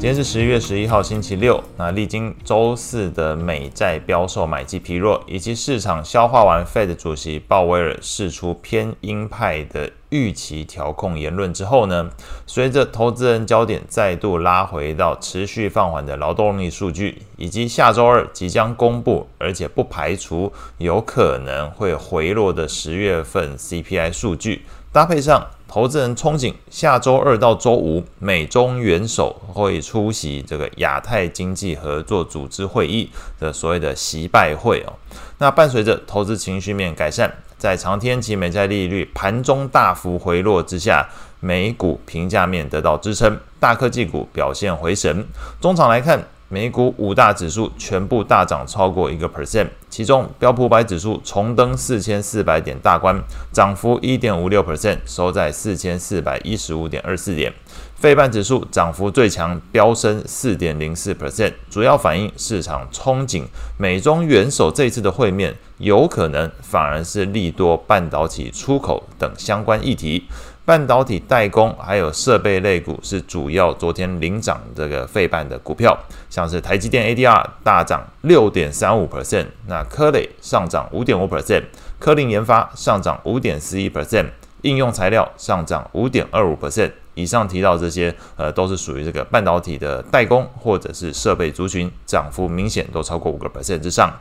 今天是十一月十一号，星期六。那历经周四的美债标售买气疲弱，以及市场消化完 Fed 主席鲍威尔释出偏鹰派的预期调控言论之后呢，随着投资人焦点再度拉回到持续放缓的劳动力数据，以及下周二即将公布，而且不排除有可能会回落的十月份 CPI 数据，搭配上。投资人憧憬下周二到周五，美中元首会出席这个亚太经济合作组织会议的所谓的习拜会哦。那伴随着投资情绪面改善，在长天期美债利率盘中大幅回落之下，美股评价面得到支撑，大科技股表现回神。中场来看。美股五大指数全部大涨超过一个 percent，其中标普百指数重登四千四百点大关，涨幅一点五六 percent，收在四千四百一十五点二四点。费半指数涨幅最强，飙升四点零四 percent，主要反映市场憧憬美中元首这次的会面，有可能反而是利多半导体出口等相关议题。半导体代工还有设备类股是主要昨天领涨这个费半的股票，像是台积电 ADR 大涨六点三五 percent，那科磊上涨五点五 percent，科林研发上涨五点四一 percent，应用材料上涨五点二五 percent。以上提到这些，呃，都是属于这个半导体的代工或者是设备族群，涨幅明显都超过五个 percent 之上。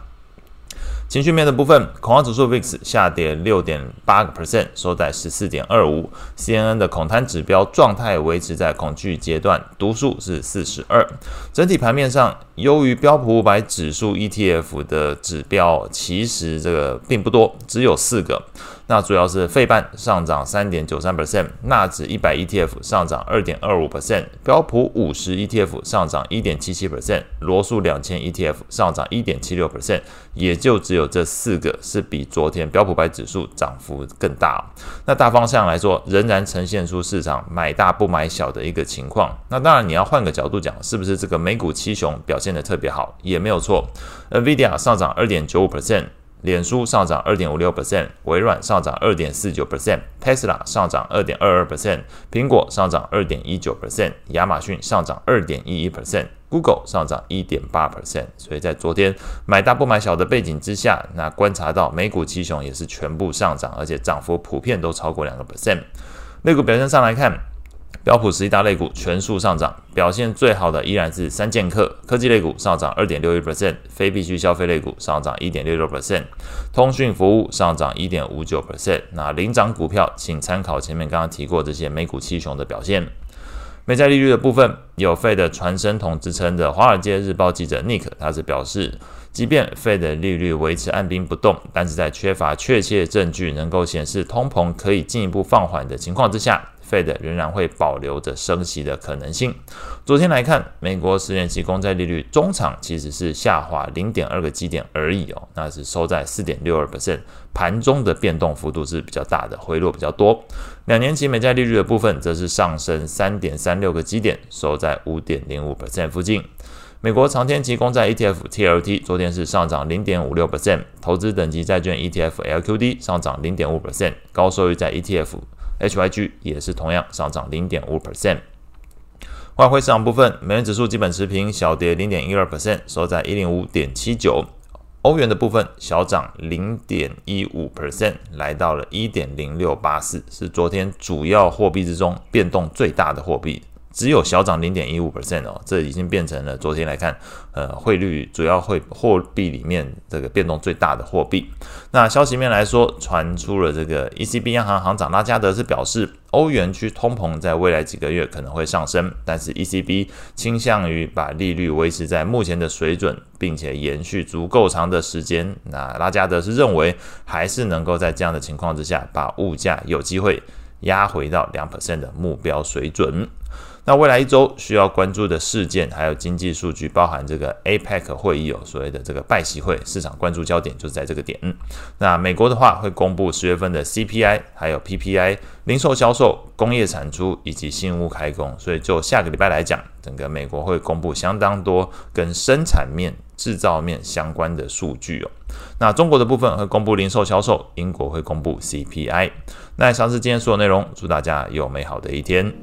情绪面的部分，恐慌指数 VIX 下跌六点八个 percent，收在十四点二五。CNN 的恐贪指标状态维持在恐惧阶段，读数是四十二。整体盘面上，优于标普五百指数 ETF 的指标，其实这个并不多，只有四个。那主要是费半上涨三点九三 percent，纳指一百 ETF 上涨二点二五 percent，标普五十 ETF 上涨一点七七 percent，罗素两千 ETF 上涨一点七六 percent，也就只有这四个是比昨天标普白指数涨幅更大。那大方向来说，仍然呈现出市场买大不买小的一个情况。那当然你要换个角度讲，是不是这个美股七雄表现的特别好，也没有错。NVIDIA 上涨二点九五 percent。脸书上涨二点五六 percent，微软上涨二点四九 percent，Tesla 上涨二点二二 percent，苹果上涨二点一九 percent，亚马逊上涨二点一一 percent，Google 上涨一点八 percent。所以在昨天买大不买小的背景之下，那观察到美股七雄也是全部上涨，而且涨幅普遍都超过两个 percent。类股表现上来看。标普十一大类股全数上涨，表现最好的依然是三剑客科技类股上涨二点六一 percent，非必需消费类股上涨一点六六 percent，通讯服务上涨一点五九 percent。那领涨股票，请参考前面刚刚提过这些美股七雄的表现。美债利率的部分，有费的传声筒之称的《华尔街日报》记者 Nick，他是表示，即便费的利率维持按兵不动，但是在缺乏确切证据能够显示通膨可以进一步放缓的情况之下。Fed 仍然会保留着升息的可能性。昨天来看，美国十年期公债利率中场其实是下滑零点二个基点而已哦，那是收在四点六二 percent。盘中的变动幅度是比较大的，回落比较多。两年期美债利率的部分则是上升三点三六个基点，收在五点零五 percent 附近。美国长天期公债 ETF TLT 昨天是上涨零点五六 percent，投资等级债券 ETF LQD 上涨零点五 percent，高收益债 ETF。HYG 也是同样上涨零点五 percent。外汇市场部分，美元指数基本持平，小跌零点一二 percent，收在一零五点七九。欧元的部分小涨零点一五 percent，来到了一点零六八四，是昨天主要货币之中变动最大的货币。只有小涨零点一五 percent 哦，这已经变成了昨天来看，呃，汇率主要汇货币里面这个变动最大的货币。那消息面来说，传出了这个 ECB 央行行长拉加德是表示，欧元区通膨在未来几个月可能会上升，但是 ECB 倾向于把利率维持在目前的水准，并且延续足够长的时间。那拉加德是认为，还是能够在这样的情况之下，把物价有机会压回到两 percent 的目标水准。那未来一周需要关注的事件，还有经济数据，包含这个 APEC 会议哦，所谓的这个拜习会，市场关注焦点就是在这个点。那美国的话会公布十月份的 CPI，还有 PPI，零售销售、工业产出以及新屋开工。所以就下个礼拜来讲，整个美国会公布相当多跟生产面、制造面相关的数据哦。那中国的部分会公布零售销售，英国会公布 CPI。那以上是今天所有内容，祝大家有美好的一天。